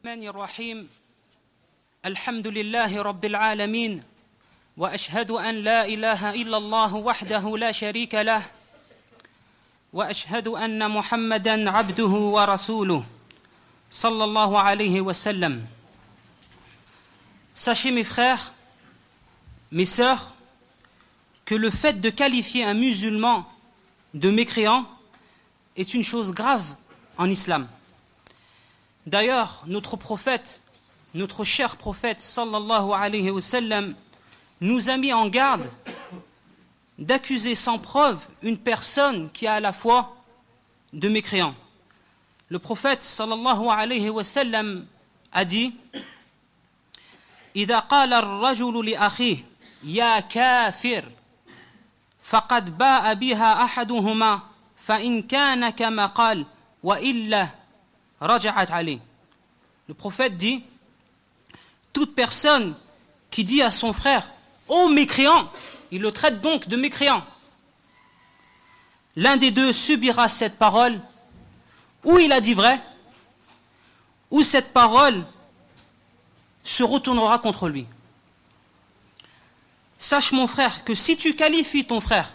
الرحمن الرحيم الحمد لله رب العالمين وأشهد أن لا إله إلا الله وحده لا شريك له وأشهد أن محمدا عبده ورسوله صلى الله عليه وسلم Sachez mes frères, mes sœurs, que le fait de qualifier un musulman de mécréant est une chose grave en islam. D'ailleurs, notre prophète, notre cher prophète sallallahu alayhi wa sallam, nous a mis en garde d'accuser sans preuve une personne qui a à la foi de mécréant. Le prophète sallallahu alayhi wa sallam a dit إذا قال الرجل لأخيه يا كافر فقد باء بها أحدهما فإن كان كما قال وإلا Raja'at Ali. Le prophète dit Toute personne qui dit à son frère Ô oh, mécréant, il le traite donc de mécréant. L'un des deux subira cette parole, ou il a dit vrai, ou cette parole se retournera contre lui. Sache mon frère que si tu qualifies ton frère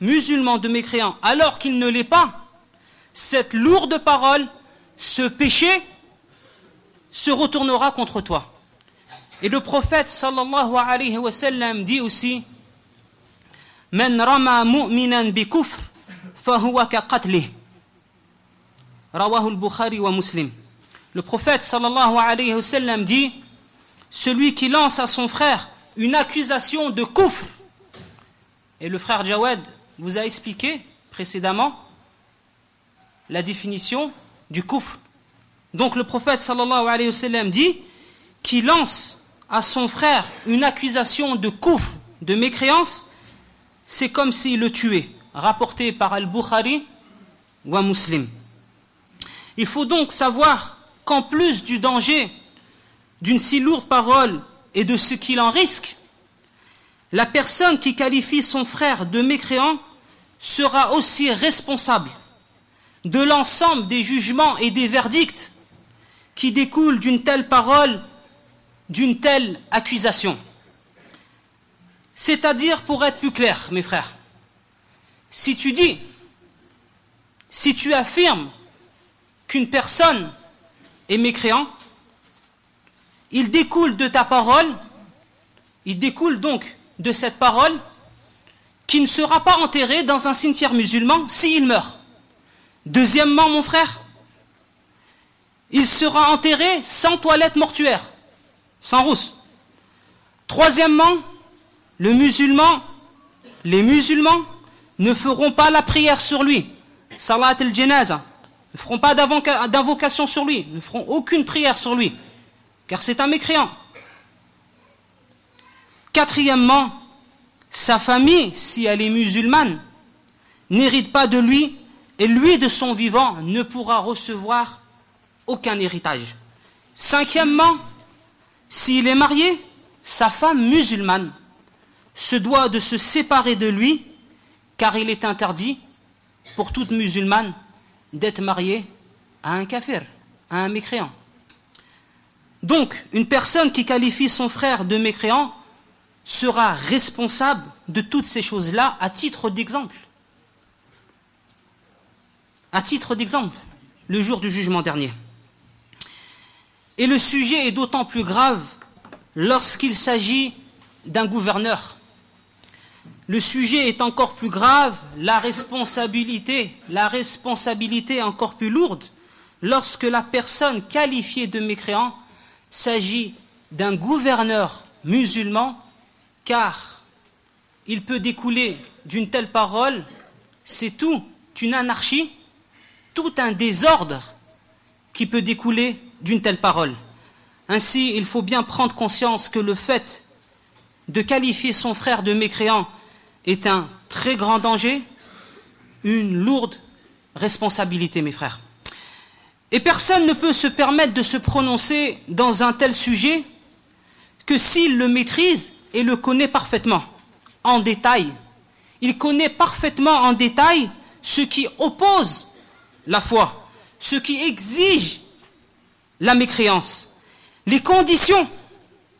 musulman de mécréant alors qu'il ne l'est pas, cette lourde parole ce péché se retournera contre toi. Et le prophète sallallahu alayhi wa sallam dit aussi rama ka al-Bukhari wa Muslim. Le prophète sallallahu alayhi wa sallam dit Celui qui lance à son frère une accusation de kufr. Et le frère Jawad vous a expliqué précédemment la définition du kufr. Donc le prophète sallallahu alayhi wa sallam dit Qui lance à son frère une accusation de kufr, de mécréance, c'est comme s'il le tuait. Rapporté par Al-Bukhari ou un Muslim. Il faut donc savoir qu'en plus du danger d'une si lourde parole et de ce qu'il en risque, la personne qui qualifie son frère de mécréant sera aussi responsable de l'ensemble des jugements et des verdicts qui découlent d'une telle parole, d'une telle accusation. C'est-à-dire, pour être plus clair, mes frères, si tu dis, si tu affirmes qu'une personne est mécréant, il découle de ta parole, il découle donc de cette parole qui ne sera pas enterré dans un cimetière musulman s'il meurt. Deuxièmement, mon frère, il sera enterré sans toilette mortuaire, sans rousse. Troisièmement, le musulman, les musulmans ne feront pas la prière sur lui, salat al-janaza, ne feront pas d'invocation sur lui, ne feront aucune prière sur lui, car c'est un mécréant. Quatrièmement, sa famille, si elle est musulmane, n'hérite pas de lui, et lui de son vivant ne pourra recevoir aucun héritage. Cinquièmement, s'il est marié, sa femme musulmane se doit de se séparer de lui, car il est interdit pour toute musulmane d'être marié à un kafir, à un mécréant. Donc, une personne qui qualifie son frère de mécréant sera responsable de toutes ces choses-là à titre d'exemple. À titre d'exemple, le jour du jugement dernier. Et le sujet est d'autant plus grave lorsqu'il s'agit d'un gouverneur. Le sujet est encore plus grave, la responsabilité, la responsabilité encore plus lourde, lorsque la personne qualifiée de mécréant s'agit d'un gouverneur musulman, car il peut découler d'une telle parole, c'est tout une anarchie, tout un désordre qui peut découler d'une telle parole. Ainsi, il faut bien prendre conscience que le fait de qualifier son frère de mécréant est un très grand danger, une lourde responsabilité, mes frères. Et personne ne peut se permettre de se prononcer dans un tel sujet que s'il le maîtrise et le connaît parfaitement, en détail. Il connaît parfaitement en détail ce qui oppose la foi, ce qui exige la mécréance. Les conditions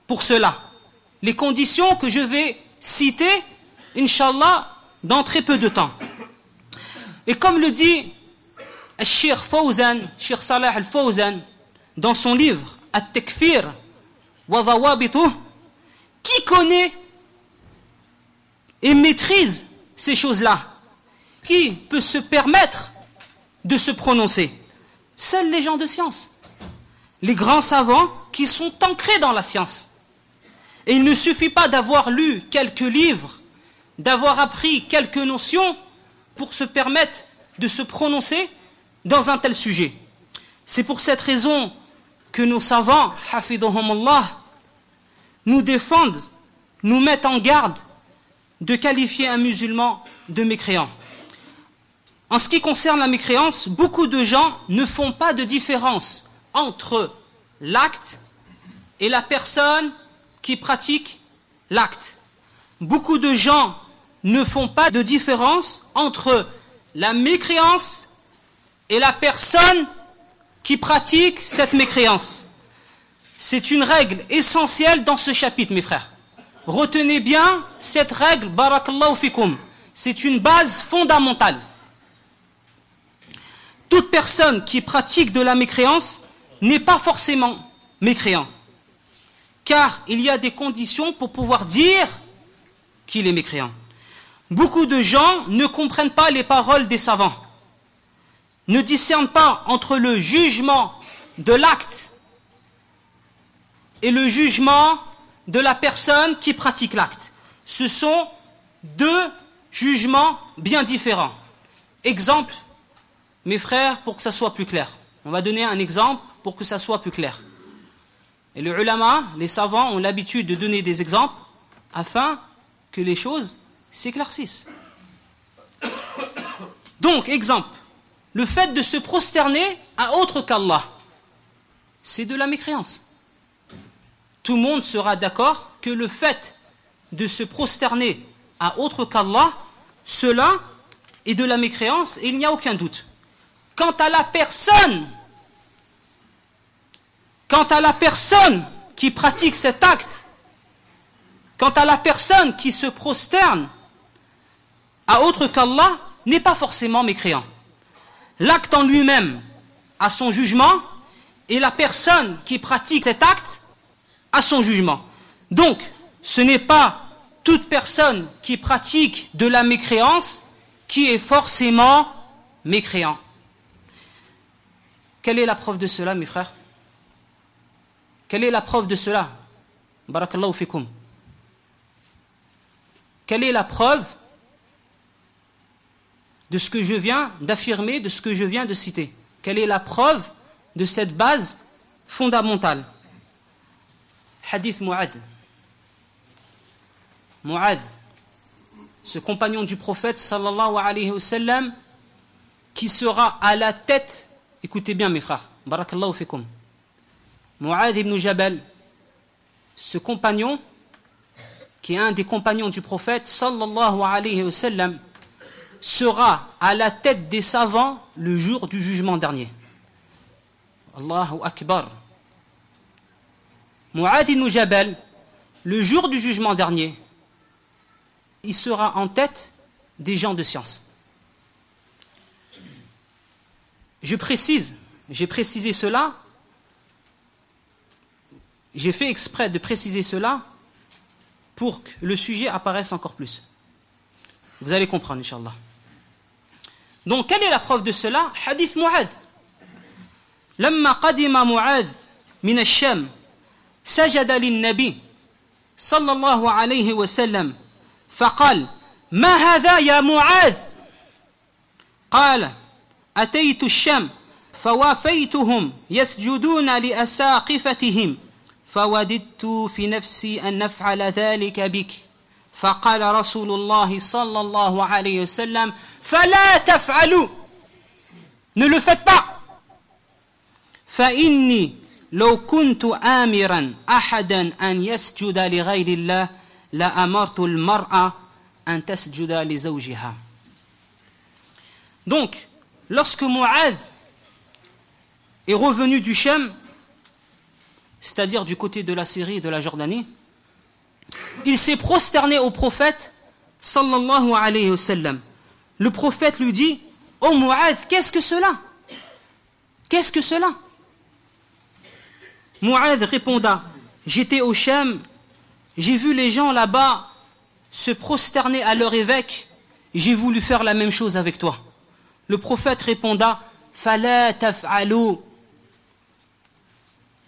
pour cela, les conditions que je vais citer, inshallah, dans très peu de temps. Et comme le dit Shir Fawzan, Shir Salah al-Fawzan, dans son livre At-Tekfir wa qui connaît et maîtrise ces choses-là Qui peut se permettre de se prononcer Seuls les gens de science, les grands savants qui sont ancrés dans la science. Et il ne suffit pas d'avoir lu quelques livres, d'avoir appris quelques notions pour se permettre de se prononcer dans un tel sujet. C'est pour cette raison que nos savants, Allah, nous défendent, nous mettent en garde de qualifier un musulman de mécréant. En ce qui concerne la mécréance, beaucoup de gens ne font pas de différence entre l'acte et la personne qui pratique l'acte. Beaucoup de gens ne font pas de différence entre la mécréance et la personne qui pratique cette mécréance. C'est une règle essentielle dans ce chapitre, mes frères. Retenez bien cette règle, barakallahu fikum. C'est une base fondamentale. Toute personne qui pratique de la mécréance n'est pas forcément mécréant. Car il y a des conditions pour pouvoir dire qu'il est mécréant. Beaucoup de gens ne comprennent pas les paroles des savants, ne discernent pas entre le jugement de l'acte et le jugement de la personne qui pratique l'acte. Ce sont deux jugements bien différents. Exemple, mes frères, pour que ça soit plus clair. On va donner un exemple pour que ça soit plus clair. Et les ulama, les savants, ont l'habitude de donner des exemples afin que les choses s'éclaircissent. Donc, exemple, le fait de se prosterner à autre qu'Allah, c'est de la mécréance tout le monde sera d'accord que le fait de se prosterner à autre qu'Allah, cela est de la mécréance et il n'y a aucun doute. Quant à la personne, quant à la personne qui pratique cet acte, quant à la personne qui se prosterne à autre qu'Allah, n'est pas forcément mécréant. L'acte en lui-même a son jugement et la personne qui pratique cet acte à son jugement. Donc, ce n'est pas toute personne qui pratique de la mécréance qui est forcément mécréant. Quelle est la preuve de cela, mes frères? Quelle est la preuve de cela? Barakallahu fikum. Quelle est la preuve de ce que je viens d'affirmer, de ce que je viens de citer? Quelle est la preuve de cette base fondamentale? Hadith Mu'ad. Mu'ad, ce compagnon du prophète sallallahu alayhi wa sallam, qui sera à la tête, écoutez bien mes frères, barakallahu fikum. Mu'ad ibn Jabal, ce compagnon, qui est un des compagnons du prophète sallallahu alayhi wa sallam, sera à la tête des savants le jour du jugement dernier. Allahu Akbar. Mu'ad ibn Jabal, le jour du jugement dernier, il sera en tête des gens de science. Je précise, j'ai précisé cela, j'ai fait exprès de préciser cela pour que le sujet apparaisse encore plus. Vous allez comprendre, Inch'Allah. Donc, quelle est la preuve de cela Hadith Mu'ad. لما قدم معاذ من الشام سجد للنبي صلى الله عليه وسلم فقال ما هذا يا معاذ قال أتيت الشام فوافيتهم يسجدون لأساقفتهم فوددت في نفسي أن نفعل ذلك بك. فقال رسول الله صلى الله عليه وسلم فلا تفعلوا. Ne le faites pas. فإني لو كنت آمرا أحدا أن يسجد لغير الله لأمرت المرأة أن تسجد لزوجها. Donc, lorsque Mu'adh est revenu du Shem, c'est-à-dire du côté de la Syrie et de la Jordanie, il s'est prosterné au prophète sallallahu alayhi wa sallam. Le prophète lui dit Oh Mu'adh, qu'est-ce que cela? Qu'est-ce que cela? Mu'adh répondit J'étais au Shem, j'ai vu les gens là-bas se prosterner à leur évêque, j'ai voulu faire la même chose avec toi. Le prophète répondit Fala taf'alu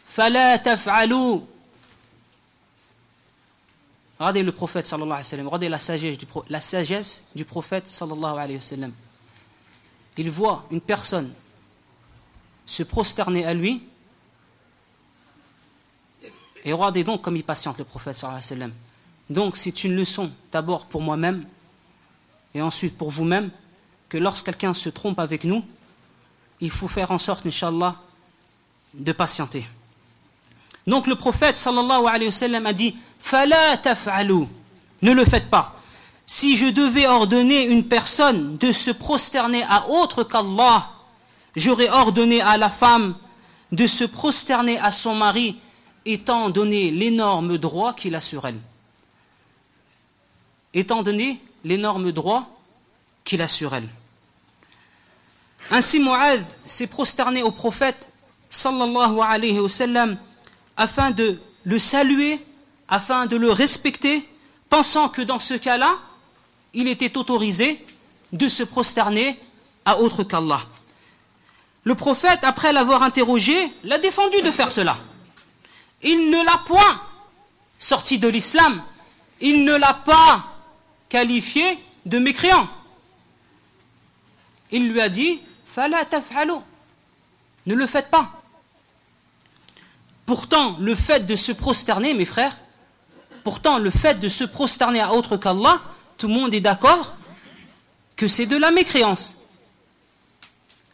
Fala taf'alu Regardez le prophète sallallahu alayhi wa sallam, regardez la sagesse du, prophète sallallahu. Il voit une personne se prosterner à lui, et regardez donc comme il patiente le prophète sallallahu alayhi wa sallam. Donc c'est une leçon d'abord pour moi-même, et ensuite pour vous-même, que lorsque quelqu'un se trompe avec nous, il faut faire en sorte, Inch'Allah, de patienter. Donc le prophète sallallahu alayhi wa sallam a dit Fala taf'alu, ne le faites pas. Si je devais ordonner une personne de se prosterner à autre qu'Allah, j'aurais ordonné à la femme de se prosterner à son mari, étant donné l'énorme droit qu'il a sur elle. Étant donné l'énorme droit qu'il a sur elle. Ainsi, Mu'adh s'est prosterné au prophète sallallahu alayhi wa sallam afin de le saluer, afin de le respecter, pensant que dans ce cas-là, il était autorisé de se prosterner à autre qu'Allah. Le prophète, après l'avoir interrogé, l'a défendu de faire cela. Il ne l'a point sorti de l'islam, il ne l'a pas qualifié de mécréant. Il lui a dit, Fala ne le faites pas. Pourtant, le fait de se prosterner, mes frères, pourtant, le fait de se prosterner à autre qu'Allah, tout le monde est d'accord que c'est de la mécréance.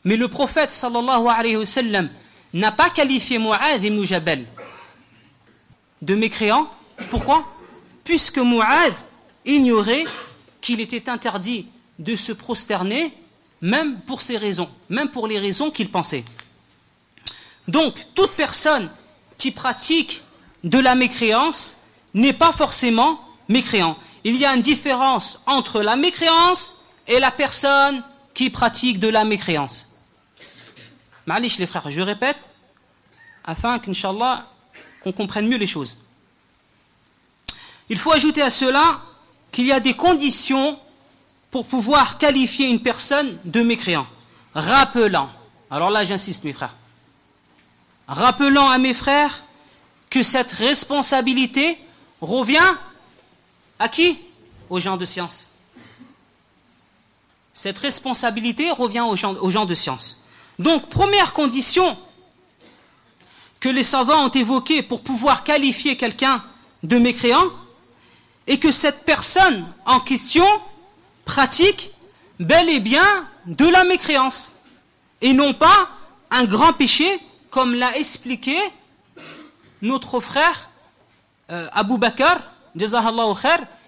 Mais le prophète sallallahu alayhi wa sallam n'a pas qualifié Mu'adh et Mujabal de mécréant. Pourquoi? Puisque Mu'adh ignorait qu'il était interdit de se prosterner, même pour ces raisons, même pour les raisons qu'il pensait. Donc, toute personne qui pratique de la mécréance n'est pas forcément mécréant. Il y a une différence entre la mécréance et la personne qui pratique de la mécréance. Malish les frères, je répète, afin qu'Inch'Allah, qu'on comprenne mieux les choses. Il faut ajouter à cela qu'il y a des conditions pour pouvoir qualifier une personne de mécréant. Rappelant, alors là j'insiste mes frères, rappelant à mes frères que cette responsabilité revient à qui? Aux gens de science. Cette responsabilité revient aux gens, de science. Donc, première condition que les savants ont évoquée pour pouvoir qualifier quelqu'un de mécréant, est que cette personne en question pratique bel et bien de la mécréance, et non pas un grand péché comme l'a expliqué notre frère euh, Abu Bakr,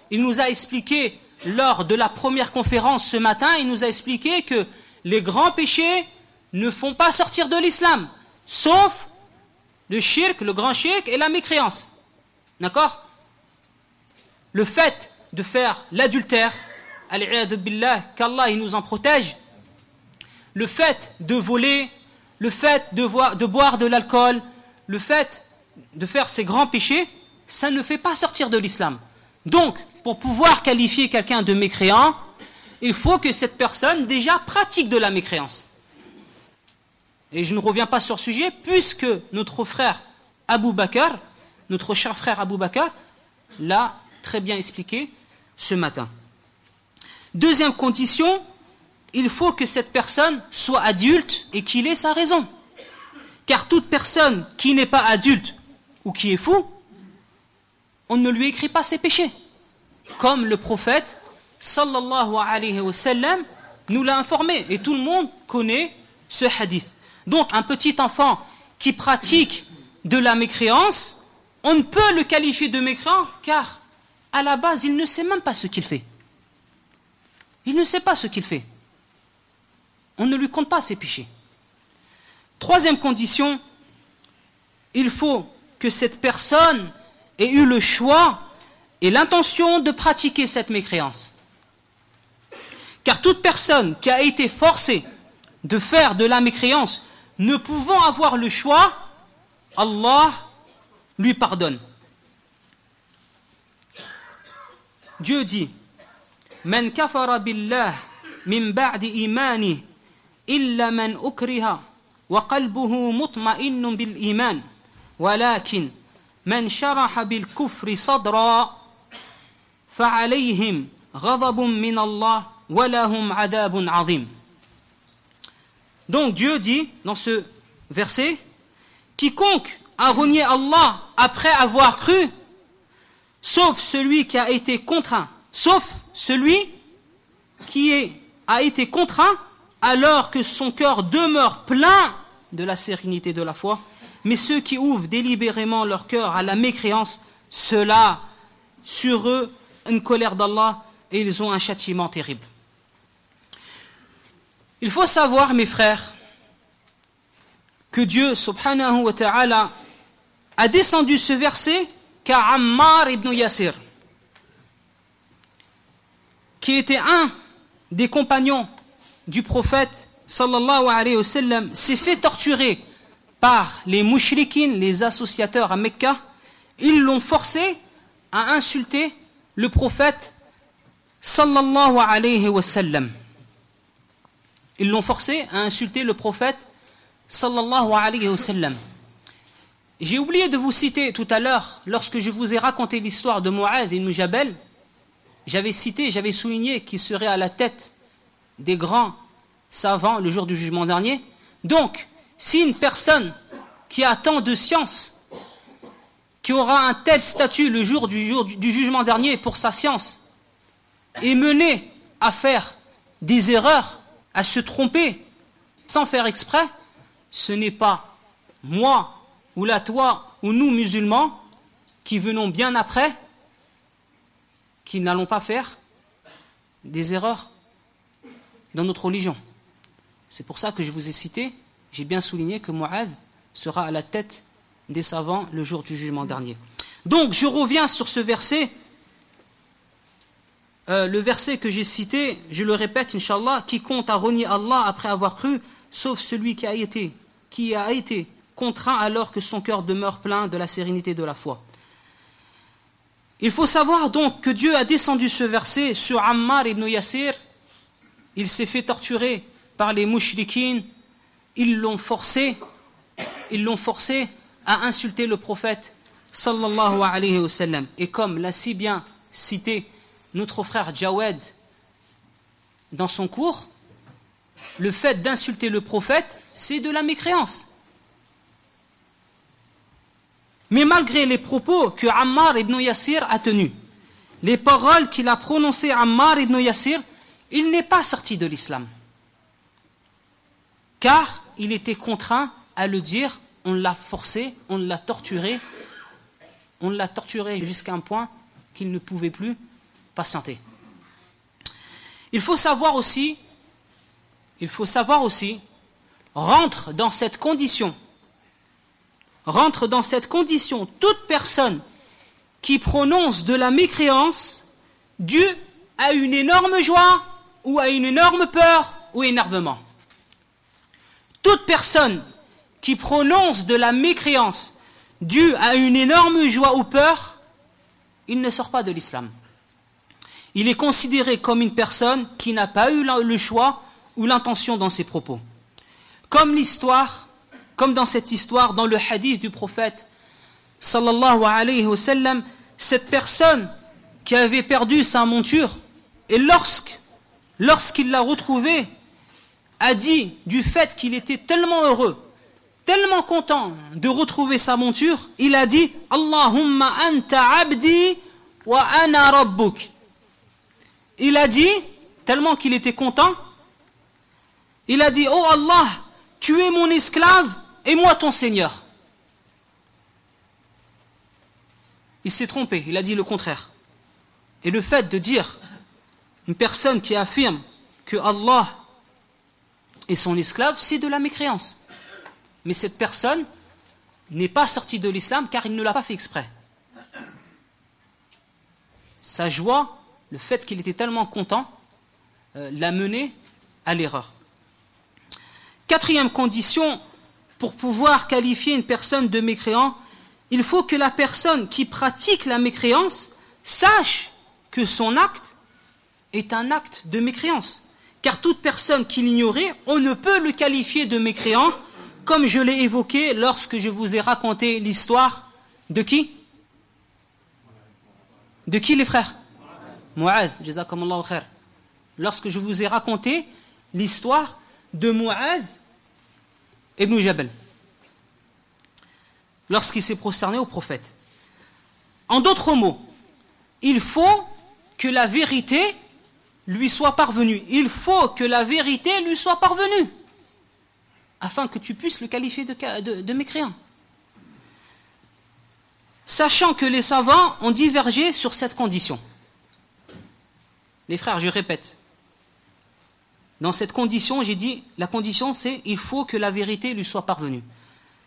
il nous a expliqué lors de la première conférence ce matin, il nous a expliqué que les grands péchés ne font pas sortir de l'islam, sauf le shirk, le grand shirk et la mécréance. D'accord? Le fait de faire l'adultère, qu'Allah nous en protège, le fait de voler, le fait de, boire de l'alcool, le fait de faire ces grands péchés, ça ne fait pas sortir de l'islam. Donc, pour pouvoir qualifier quelqu'un de mécréant, il faut que cette personne déjà pratique de la mécréance. Et je ne reviens pas sur ce sujet, puisque notre frère Abu Bakr, notre cher frère Abu Bakr, l'a très bien expliqué ce matin. Deuxième condition, il faut que cette personne soit adulte et qu'il ait sa raison. Car toute personne qui n'est pas adulte ou qui est fou, on ne lui écrit pas ses péchés. Comme le prophète, sallallahu alayhi wa nous l'a informé. Et tout le monde connaît ce hadith. Donc, un petit enfant qui pratique de la mécréance, on ne peut le qualifier de mécréant car, à la base, il ne sait même pas ce qu'il fait. Il ne sait pas ce qu'il fait on ne lui compte pas ses péchés. Troisième condition, il faut que cette personne ait eu le choix et l'intention de pratiquer cette mécréance. Car toute personne qui a été forcée de faire de la mécréance, ne pouvant avoir le choix, Allah lui pardonne. Dieu dit من كفر بالله من بعد إيمانه إلا من أكره وقلبه مطمئن بالإيمان ولكن من شرح بالكفر صدرا فعليهم غضب من الله ولهم عذاب عظيم. Donc Dieu dit dans ce verset Quiconque a renié Allah après avoir cru, sauf celui qui a été contraint, sauf celui qui a été contraint alors que son cœur demeure plein de la sérénité de la foi, mais ceux qui ouvrent délibérément leur cœur à la mécréance, cela sur eux une colère d'Allah et ils ont un châtiment terrible. Il faut savoir, mes frères, que Dieu, subhanahu wa ta'ala, a descendu ce verset car Ammar ibn Yasir, qui était un des compagnons du prophète sallallahu alayhi wa sallam, s'est fait torturer par les mouchriquines, les associateurs à Mecca. Ils l'ont forcé à insulter le prophète sallallahu alayhi wa sallam. Ils l'ont forcé à insulter le prophète sallallahu alayhi wa sallam. J'ai oublié de vous citer tout à l'heure, lorsque je vous ai raconté l'histoire de Mu'adh ibn Jabal, j'avais cité, j'avais souligné qu'il serait à la tête des grands savants le jour du jugement dernier. Donc, si une personne qui a tant de science, qui aura un tel statut le jour du, jour du jugement dernier pour sa science, est menée à faire des erreurs, à se tromper, sans faire exprès, ce n'est pas moi ou la toi ou nous musulmans qui venons bien après, qui n'allons pas faire des erreurs dans notre religion. C'est pour ça que je vous ai cité, j'ai bien souligné que Mu'adh sera à la tête des savants le jour du jugement dernier. Donc je reviens sur ce verset, euh, le verset que j'ai cité, je le répète, Inch'Allah, qui compte à renier Allah après avoir cru, sauf celui qui a été, qui a été contraint alors que son cœur demeure plein de la sérénité de la foi. Il faut savoir donc que Dieu a descendu ce verset sur Ammar ibn Yasir. Il s'est fait torturer par les mouchriquines. Ils l'ont forcé, ils l'ont forcé à insulter le prophète. Et comme l'a si bien cité notre frère Jawed dans son cours, le fait d'insulter le prophète, c'est de la mécréance. Mais malgré les propos que Ammar ibn Yassir a tenus, les paroles qu'il a prononcées Ammar ibn Yassir, il n'est pas sorti de l'islam. Car il était contraint à le dire, on l'a forcé, on l'a torturé, on l'a torturé jusqu'à un point qu'il ne pouvait plus patienter. Il faut savoir aussi, il faut savoir aussi, rentre dans cette condition rentre dans cette condition toute personne qui prononce de la mécréance due à une énorme joie ou à une énorme peur ou énervement. Toute personne qui prononce de la mécréance due à une énorme joie ou peur, il ne sort pas de l'islam. Il est considéré comme une personne qui n'a pas eu le choix ou l'intention dans ses propos. Comme l'histoire comme dans cette histoire, dans le hadith du prophète, sallallahu alayhi wa sallam, cette personne qui avait perdu sa monture, et lorsque, lorsqu'il l'a retrouvée, a dit du fait qu'il était tellement heureux, tellement content de retrouver sa monture, il a dit Allahumma anta abdi wa ana rabbuk. Il a dit, tellement qu'il était content, il a dit Oh Allah, tu es mon esclave et moi ton Seigneur. Il s'est trompé, il a dit le contraire. Et le fait de dire une personne qui affirme que Allah est son esclave, c'est de la mécréance. Mais cette personne n'est pas sorti de l'islam car il ne l'a pas fait exprès. Sa joie, le fait qu'il était tellement content, euh, l'a mené à l'erreur. Quatrième condition, pour pouvoir qualifier une personne de mécréant, il faut que la personne qui pratique la mécréance sache que son acte est un acte de mécréance. Car toute personne qui l'ignorait, on ne peut le qualifier de mécréant, comme je l'ai évoqué lorsque je vous ai raconté l'histoire de qui? De qui les frères? Mu'adh, khair. Lorsque je vous ai raconté l'histoire de Mu'adh ibn Jabal, lorsqu'il s'est prosterné au prophète. En d'autres mots, il faut que la vérité lui soit parvenue. Il faut que la vérité lui soit parvenue afin que tu puisses le qualifier de, de, mécréant. Sachant que les savants ont divergé sur cette condition. Les frères, je répète, dans cette condition, j'ai dit, la condition c'est il faut que la vérité lui soit parvenue.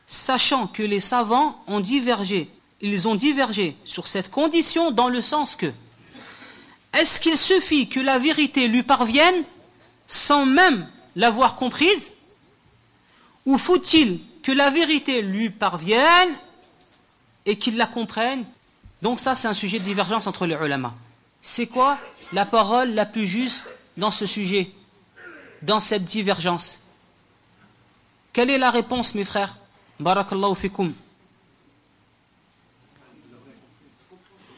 Sachant que les savants ont divergé, ils ont divergé sur cette condition dans le sens que est-ce qu'il suffit que la vérité lui parvienne sans même l'avoir comprise? Ou faut-il que la vérité lui parvienne et qu'il la comprenne? Donc ça, c'est un sujet de divergence entre les ulama. C'est quoi la parole la plus juste dans ce sujet, dans cette divergence Quelle est la réponse, mes frères? Barakallahu fikum.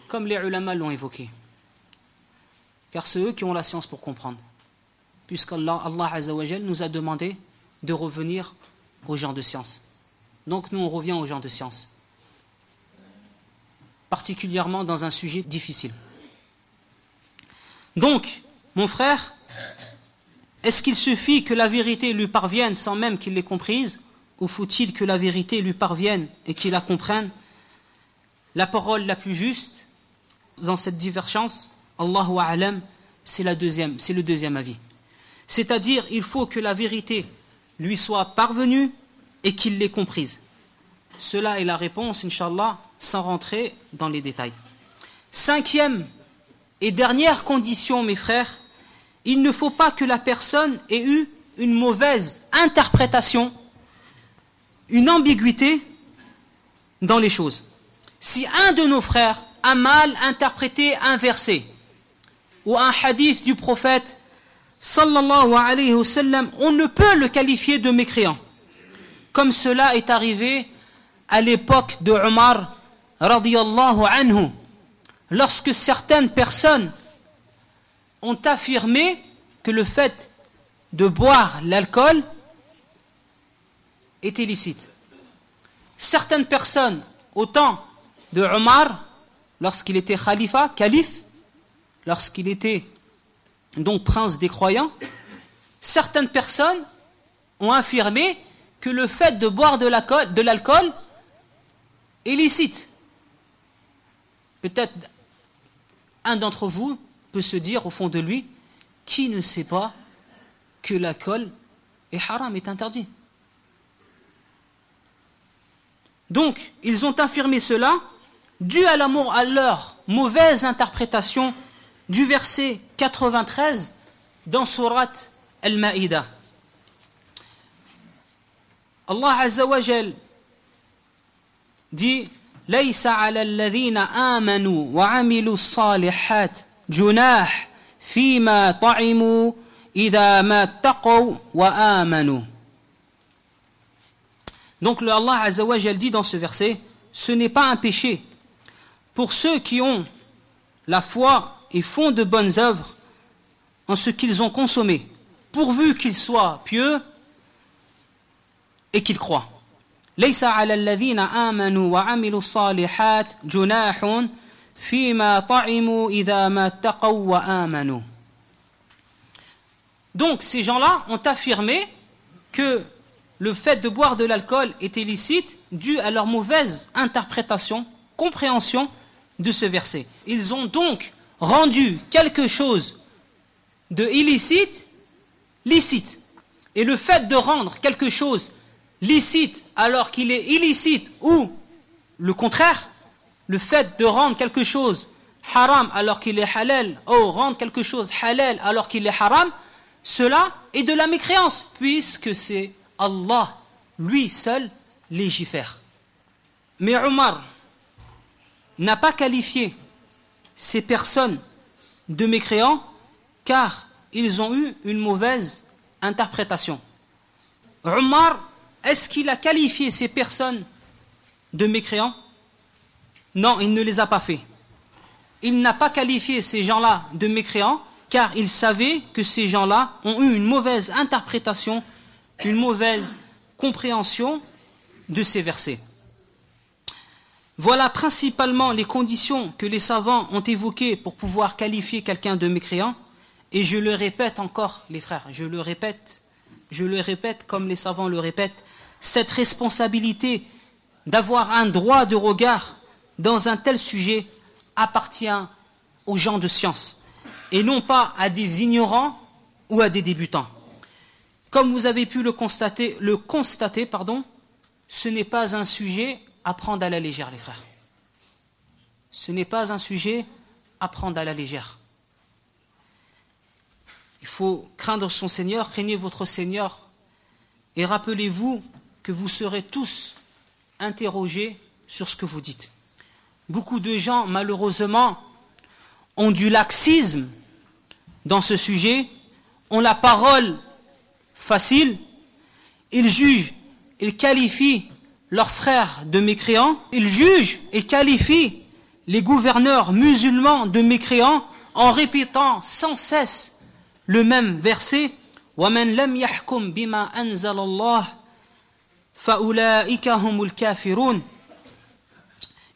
Comme les ulama l'ont évoqué. Car c'est eux qui ont la science pour comprendre. Puisqu'Allah Allah nous a demandé de revenir aux gens de science. Donc nous, on revient aux gens de science. Particulièrement dans un sujet difficile. Donc, mon frère, est-ce qu'il suffit que la vérité lui parvienne sans même qu'il l'ait comprise? Ou faut-il que la vérité lui parvienne et qu'il la comprenne? La parole la plus juste dans cette divergence, Allahu A'lam, c'est la deuxième, c'est le deuxième avis. C'est-à-dire, il faut que la vérité lui soit parvenue et qu'il l'ait comprise. Cela est la réponse, Inch'Allah, sans rentrer dans les détails. Cinquième et dernière condition, mes frères, il ne faut pas que la personne ait eu une mauvaise interprétation, une ambiguïté dans les choses. Si un de nos frères a mal interprété un verset ou un hadith du prophète sallallahu alayhi wa on ne peut le qualifier de mécréant. Comme cela est arrivé à l'époque de Omar anhu, lorsque certaines personnes ont affirmé que le fait de boire l'alcool est illicite. Certaines personnes, au temps de Omar, lorsqu'il était khalifa, calife, lorsqu'il était donc prince des croyants, certaines personnes ont affirmé que le fait de boire de l'alcool est licite. Peut-être un d'entre vous peut se dire au fond de lui, qui ne sait pas que l'alcool est haram, est interdit Donc, ils ont affirmé cela dû à, à leur mauvaise interprétation du verset 93 dans Surat Al-Ma'idah. Allah Azza wa Jal dit ليس على الذين آمنوا وعملوا الصالحات جناح فيما طعموا إذا ما اتقوا وآمنوا Donc le Allah Azza wa Jal dit dans ce verset ce n'est pas un péché pour ceux qui ont la foi et font de bonnes œuvres en ce qu'ils ont consommé, pourvu qu'ils soient pieux et qu'ils croient. ليس على الذين آمنوا وعملوا الصالحات جناح فيما طعموا إذا ما اتقوا وآمنوا. Donc ces gens-là ont affirmé que le fait de boire de l'alcool est illicite dû à leur mauvaise interprétation, compréhension de ce verset. Ils ont donc rendu quelque chose de illicite licite. Et le fait de rendre quelque chose licite alors qu'il est illicite ou le contraire, le fait de rendre quelque chose haram alors qu'il est halal ou rendre quelque chose halal alors qu'il est haram, cela est de la mécréance puisque c'est Allah, lui seul, légifère. Mais Omar n'a pas qualifié ces personnes de mécréants car ils ont eu une mauvaise interprétation. Omar, est-ce qu'il a qualifié ces personnes de mécréants? Non, il ne les a pas fait. Il n'a pas qualifié ces gens-là de mécréants car il savait que ces gens-là ont eu une mauvaise interprétation, une mauvaise compréhension de ces versets. Voilà principalement les conditions que les savants ont évoquées pour pouvoir qualifier quelqu'un de mécréant. Et je le répète encore, les frères, je le répète, je le répète comme les savants le répètent, cette responsabilité d'avoir un droit de regard dans un tel sujet appartient aux gens de science et non pas à des ignorants ou à des débutants. Comme vous avez pu le constater, le constater pardon, ce n'est pas un sujet à prendre à la légère, les frères. Ce n'est pas un sujet à prendre à la légère. Il faut craindre son Seigneur, craignez votre Seigneur, et rappelez-vous que vous serez tous interrogés sur ce que vous dites. Beaucoup de gens, malheureusement, ont du laxisme dans ce sujet, ont la parole facile, ils jugent, ils qualifient leurs frères de mécréants, ils jugent et qualifient les gouverneurs musulmans de mécréants en répétant sans cesse le même verset وَمَنْ لَمْ يَحْكُمْ بِمَا أَنزَلَ اللَّهِ فَأُولَٰئِكَ هُمُ الْكَافِرُونَ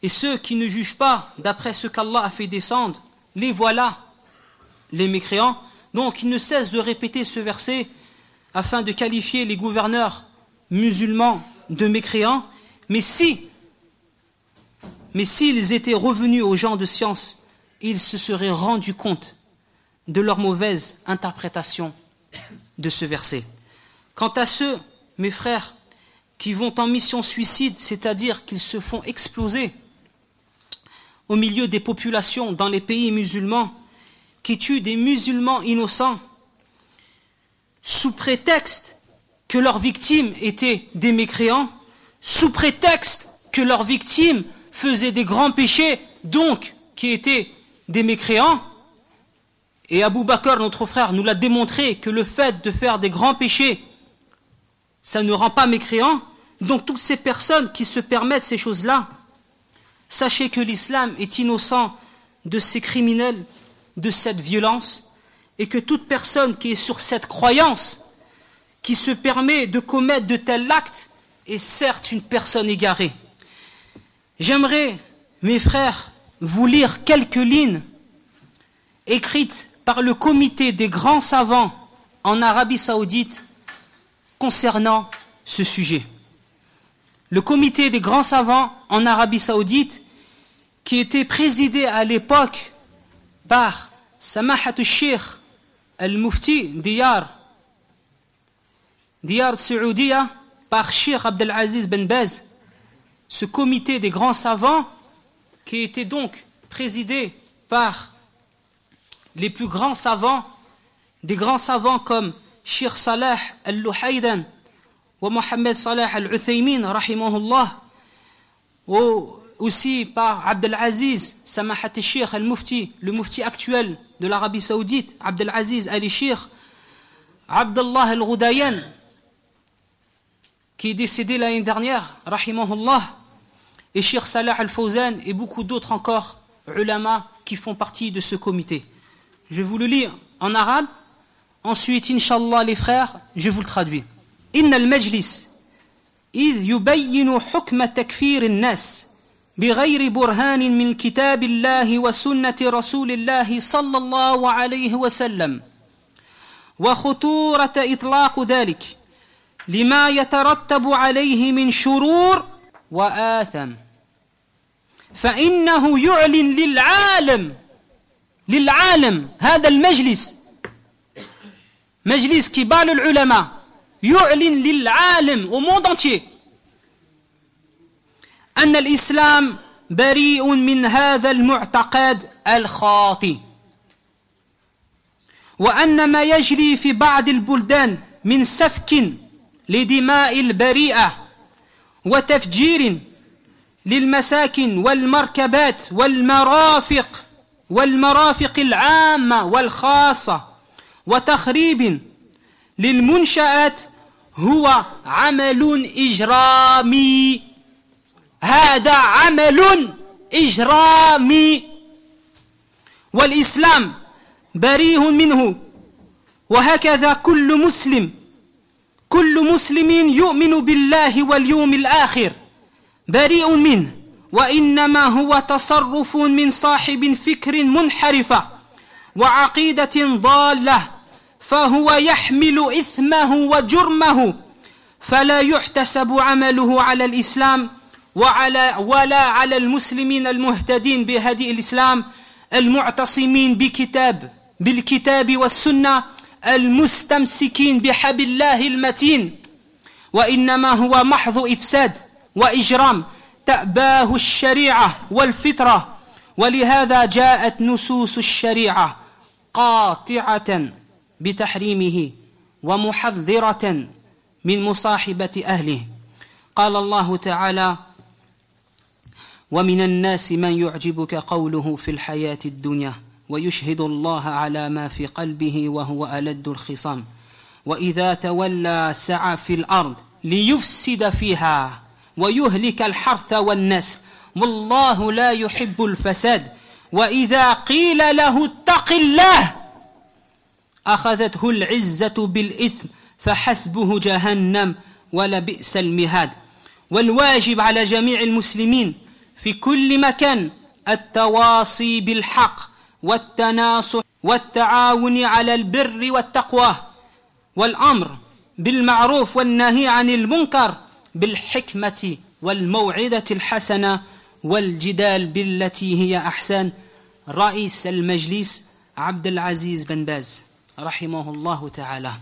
et ceux qui ne jugent pas d'après ce qu'Allah a fait descendre, les voilà, les mécréants. Donc il ne cesse de répéter ce verset afin de qualifier les gouverneurs musulmans de mécréants. Mais si, mais s'ils étaient revenus aux gens de science, ils se seraient rendus compte de leur mauvaise interprétation de ce verset. Quant à ceux, mes frères, qui vont en mission suicide, c'est-à-dire qu'ils se font exploser au milieu des populations dans les pays musulmans, qui tuent des musulmans innocents, sous prétexte que leurs victimes étaient des mécréants, sous prétexte que leurs victimes faisaient des grands péchés, donc qui étaient des mécréants, et Abu Bakr, notre frère, nous l'a démontré que le fait de faire des grands péchés, ça ne rend pas mécréant. Donc toutes ces personnes qui se permettent ces choses-là, sachez que l'islam est innocent de ces criminels, de cette violence, et que toute personne qui est sur cette croyance, qui se permet de commettre de tels actes, est certes une personne égarée. J'aimerais, mes frères, vous lire quelques lignes écrites par le comité des grands savants en Arabie saoudite concernant ce sujet. Le comité des grands savants en Arabie saoudite, qui était présidé à l'époque par Samahat al-Sheikh al-Mufti Diyar, Diyar Saoudia, par Sheikh Abdelaziz Ben Bez, ce comité des grands savants, qui était donc présidé par les plus grands savants, des grands savants comme Sheikh Salah al-Luhaydan ou Mohamed Salah al-Uthaymin, rahimahullah, ou aussi par Abdelaziz Samahat al-Sheikh al-Mufti, le mufti actuel de l'Arabie Saoudite, Abdelaziz al-Sheikh, Abdullah al-Ghoudayan, qui est décédé l'année dernière, rahimahullah, et Sheikh Salah al-Fawzan, et beaucoup d'autres encore, ulama, qui font partie de ce comité. Je vais vous le lire en arabe. Ensuite, Inch'Allah, les frères, je vous le traduis. إن المجلس إذ يبين حكم تكفير الناس بغير برهان من كتاب الله وسنة رسول الله صلى الله عليه وسلم. وخطورة إطلاق ذلك لما يترتب عليه من شرور وآثم. فإنه يعلن للعالم للعالم هذا المجلس مجلس كبار العلماء يعلن للعالم au monde entier أن الإسلام بريء من هذا المعتقد الخاطئ. وأن ما يجري في بعض البلدان من سفك لدماء البريئة وتفجير للمساكن والمركبات والمرافق والمرافق العامة والخاصة وتخريب للمنشآت هو عمل إجرامي. هذا عمل إجرامي والإسلام بريه منه. وهكذا كل مسلم كل مسلم يؤمن بالله واليوم الآخر. بريء منه. وإنما هو تصرف من صاحب فكر منحرفة وعقيدة ضالة. فهو يحمل إثمه وجرمه. فلا يحتسب عمله على الإسلام. وعلى ولا على المسلمين المهتدين بهدي الإسلام المعتصمين بكتاب بالكتاب والسنة المستمسكين بحبل الله المتين وإنما هو محض إفساد وإجرام تأباه الشريعة والفطرة ولهذا جاءت نصوص الشريعة قاطعة بتحريمه ومحذرة من مصاحبة أهله. قال الله تعالى ومن الناس من يعجبك قوله في الحياة الدنيا ويشهد الله على ما في قلبه وهو ألد الخصام. وإذا تولى سعى في الأرض ليفسد فيها ويهلك الحرث والنسل والله لا يحب الفساد. وإذا قيل له اتق الله أخذته العزة بالإثم فحسبه جهنم ولبئس المهاد. والواجب على جميع المسلمين في كل مكان التواصي بالحق والتناصح والتعاون على البر والتقوى والأمر بالمعروف والنهي عن المنكر بالحكمة والموعظة الحسنة والجدال بالتي هي أحسن. رئيس المجلس عبد العزيز بن باز رحمه الله تعالى.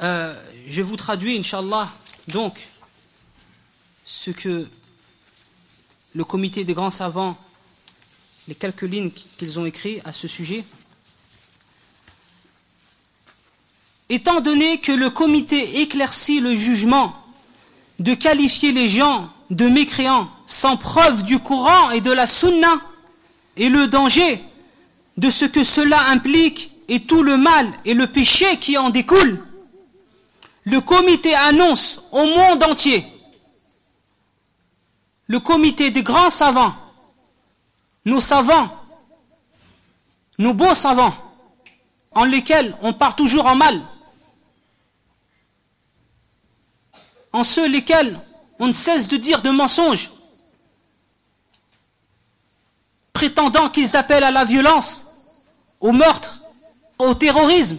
Euh, je vous traduis, Inch'Allah, donc, ce que le comité des grands savants, les quelques lignes qu'ils ont écrites à ce sujet. Étant donné que le comité éclaircit le jugement de qualifier les gens de mécréants sans preuve du Coran et de la Sunna et le danger de ce que cela implique et tout le mal et le péché qui en découle, le comité annonce au monde entier, le comité des grands savants, nos savants, nos beaux savants, en lesquels on part toujours en mal, en ceux lesquels on ne cesse de dire de mensonges, prétendant qu'ils appellent à la violence, au meurtre, au terrorisme,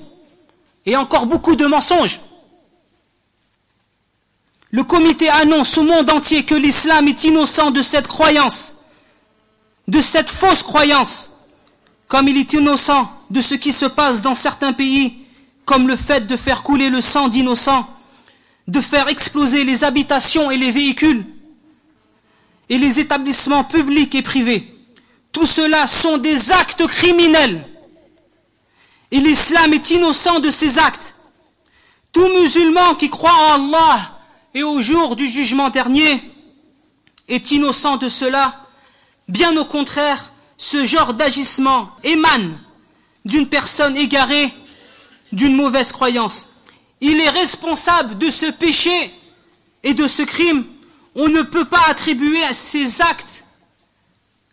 et encore beaucoup de mensonges. Le comité annonce au monde entier que l'islam est innocent de cette croyance, de cette fausse croyance, comme il est innocent de ce qui se passe dans certains pays, comme le fait de faire couler le sang d'innocents de faire exploser les habitations et les véhicules et les établissements publics et privés. Tout cela sont des actes criminels. Et l'islam est innocent de ces actes. Tout musulman qui croit en Allah et au jour du jugement dernier est innocent de cela. Bien au contraire, ce genre d'agissement émane d'une personne égarée, d'une mauvaise croyance il est responsable de ce péché et de ce crime. On ne peut pas attribuer à ces actes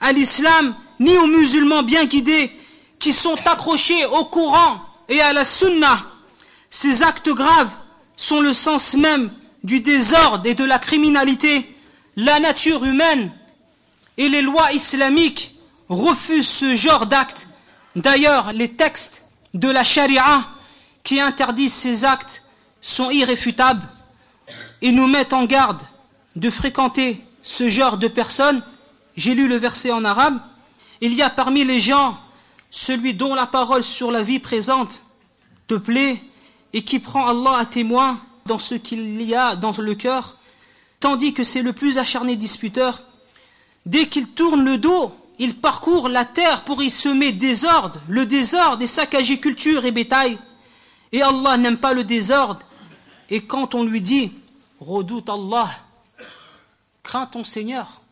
à l'islam ni aux musulmans bien guidés qui sont accrochés au Coran et à la Sunna. Ces actes graves sont le sens même du désordre et de la criminalité. La nature humaine et les lois islamiques refusent ce genre d'actes. D'ailleurs, les textes de la charia qui interdisent ces actes sont irréfutables et nous mettent en garde de fréquenter ce genre de personnes. J'ai lu le verset en arabe. Il y a parmi les gens celui dont la parole sur la vie présente te plaît et qui prend Allah à témoin dans ce qu'il y a dans le cœur, tandis que c'est le plus acharné disputeur. Dès qu'il tourne le dos, il parcourt la terre pour y semer désordre, le désordre et saccager culture et bétail. Et Allah n'aime pas le désordre. Et quand on lui dit, redoute Allah, crains ton Seigneur,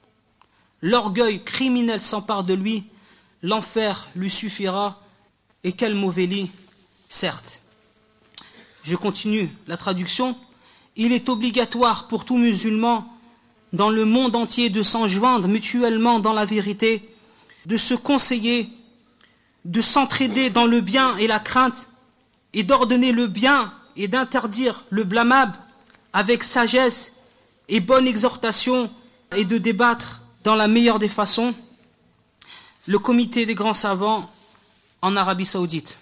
l'orgueil criminel s'empare de lui, l'enfer lui suffira, et quel mauvais lit, certes. Je continue la traduction. Il est obligatoire pour tout musulman dans le monde entier de s'enjoindre mutuellement dans la vérité, de se conseiller, de s'entraider dans le bien et la crainte, et d'ordonner le bien et d'interdire le blâmable avec sagesse et bonne exhortation et de débattre dans la meilleure des façons. Le comité des grands savants en Arabie saoudite.